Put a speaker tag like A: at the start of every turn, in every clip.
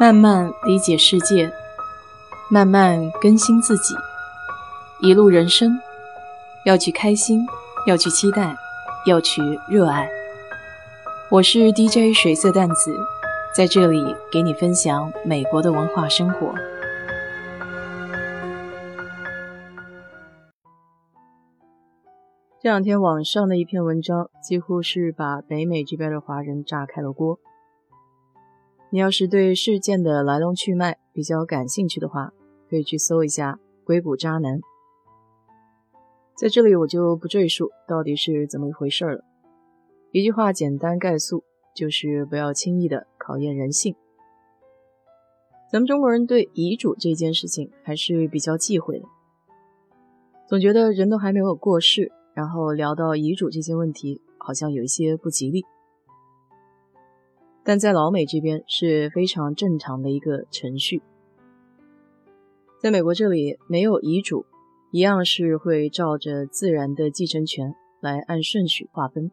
A: 慢慢理解世界，慢慢更新自己。一路人生，要去开心，要去期待，要去热爱。我是 DJ 水色淡子，在这里给你分享美国的文化生活。这两天网上的一篇文章，几乎是把北美这边的华人炸开了锅。你要是对事件的来龙去脉比较感兴趣的话，可以去搜一下“硅谷渣男”。在这里我就不赘述到底是怎么一回事了。一句话简单概述，就是不要轻易的考验人性。咱们中国人对遗嘱这件事情还是比较忌讳的，总觉得人都还没有过世，然后聊到遗嘱这些问题，好像有一些不吉利。但在老美这边是非常正常的一个程序，在美国这里没有遗嘱，一样是会照着自然的继承权来按顺序划分。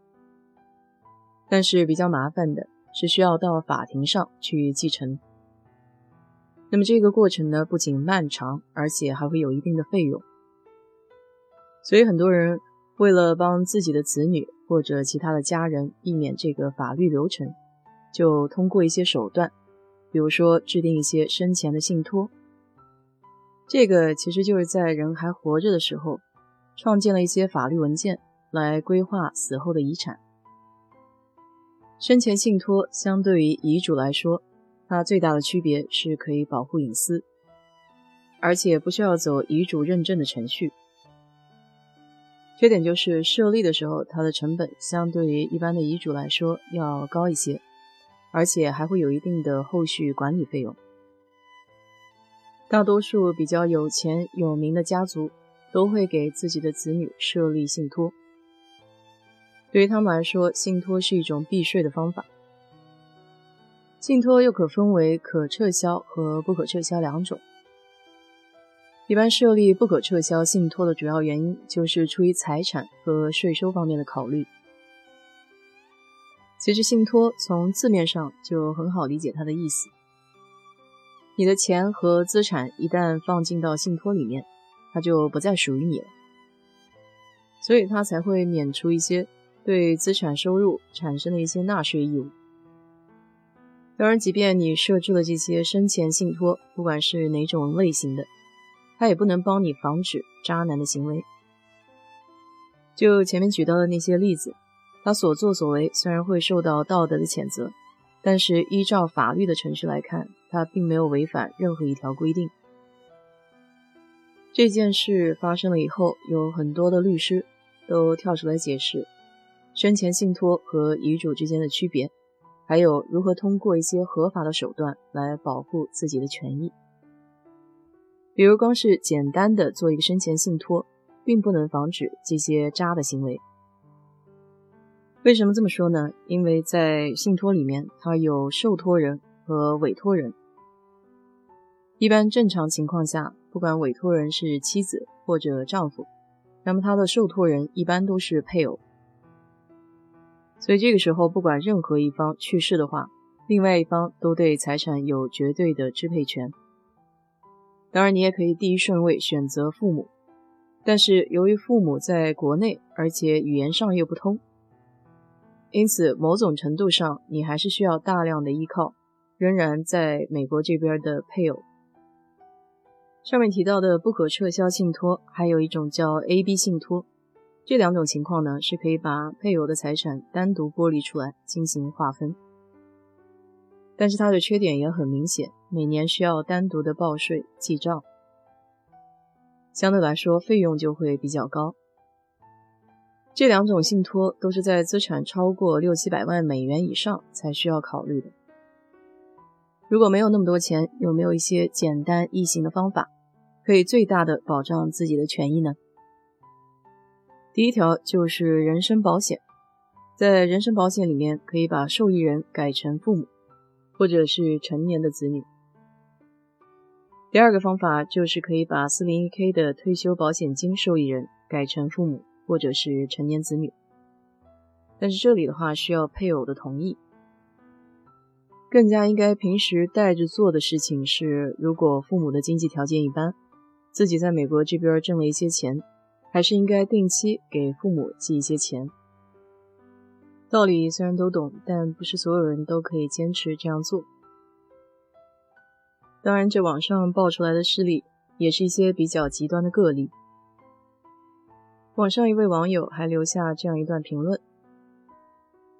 A: 但是比较麻烦的是需要到法庭上去继承。那么这个过程呢，不仅漫长，而且还会有一定的费用。所以很多人为了帮自己的子女或者其他的家人避免这个法律流程。就通过一些手段，比如说制定一些生前的信托，这个其实就是在人还活着的时候，创建了一些法律文件来规划死后的遗产。生前信托相对于遗嘱来说，它最大的区别是可以保护隐私，而且不需要走遗嘱认证的程序。缺点就是设立的时候，它的成本相对于一般的遗嘱来说要高一些。而且还会有一定的后续管理费用。大多数比较有钱有名的家族都会给自己的子女设立信托。对于他们来说，信托是一种避税的方法。信托又可分为可撤销和不可撤销两种。一般设立不可撤销信托的主要原因就是出于财产和税收方面的考虑。其实信托从字面上就很好理解它的意思。你的钱和资产一旦放进到信托里面，它就不再属于你了，所以它才会免除一些对资产收入产生的一些纳税义务。当然，即便你设置了这些生前信托，不管是哪种类型的，它也不能帮你防止渣男的行为。就前面举到的那些例子。他所作所为虽然会受到道德的谴责，但是依照法律的程序来看，他并没有违反任何一条规定。这件事发生了以后，有很多的律师都跳出来解释生前信托和遗嘱之间的区别，还有如何通过一些合法的手段来保护自己的权益。比如，光是简单的做一个生前信托，并不能防止这些渣的行为。为什么这么说呢？因为在信托里面，它有受托人和委托人。一般正常情况下，不管委托人是妻子或者丈夫，那么他的受托人一般都是配偶。所以这个时候，不管任何一方去世的话，另外一方都对财产有绝对的支配权。当然，你也可以第一顺位选择父母，但是由于父母在国内，而且语言上又不通。因此，某种程度上，你还是需要大量的依靠仍然在美国这边的配偶。上面提到的不可撤销信托，还有一种叫 A B 信托，这两种情况呢，是可以把配偶的财产单独剥离出来进行划分。但是它的缺点也很明显，每年需要单独的报税记账，相对来说费用就会比较高。这两种信托都是在资产超过六七百万美元以上才需要考虑的。如果没有那么多钱，有没有一些简单易行的方法，可以最大的保障自己的权益呢？第一条就是人身保险，在人身保险里面可以把受益人改成父母，或者是成年的子女。第二个方法就是可以把 401k 的退休保险金受益人改成父母。或者是成年子女，但是这里的话需要配偶的同意。更加应该平时带着做的事情是，如果父母的经济条件一般，自己在美国这边挣了一些钱，还是应该定期给父母寄一些钱。道理虽然都懂，但不是所有人都可以坚持这样做。当然，这网上爆出来的事例也是一些比较极端的个例。网上一位网友还留下这样一段评论：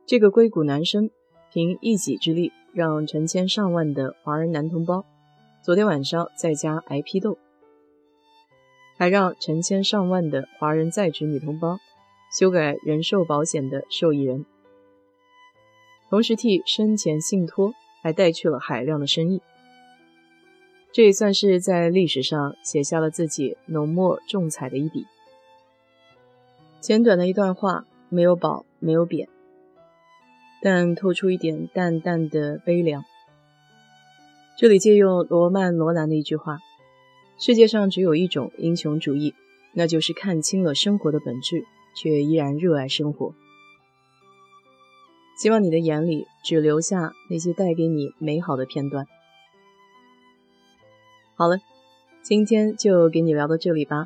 A: 这个硅谷男生凭一己之力，让成千上万的华人男同胞昨天晚上在家挨批斗，还让成千上万的华人在职女同胞修改人寿保险的受益人，同时替生前信托还带去了海量的生意。这也算是在历史上写下了自己浓墨重彩的一笔。简短的一段话，没有褒，没有贬，但透出一点淡淡的悲凉。这里借用罗曼·罗兰的一句话：“世界上只有一种英雄主义，那就是看清了生活的本质，却依然热爱生活。”希望你的眼里只留下那些带给你美好的片段。好了，今天就给你聊到这里吧。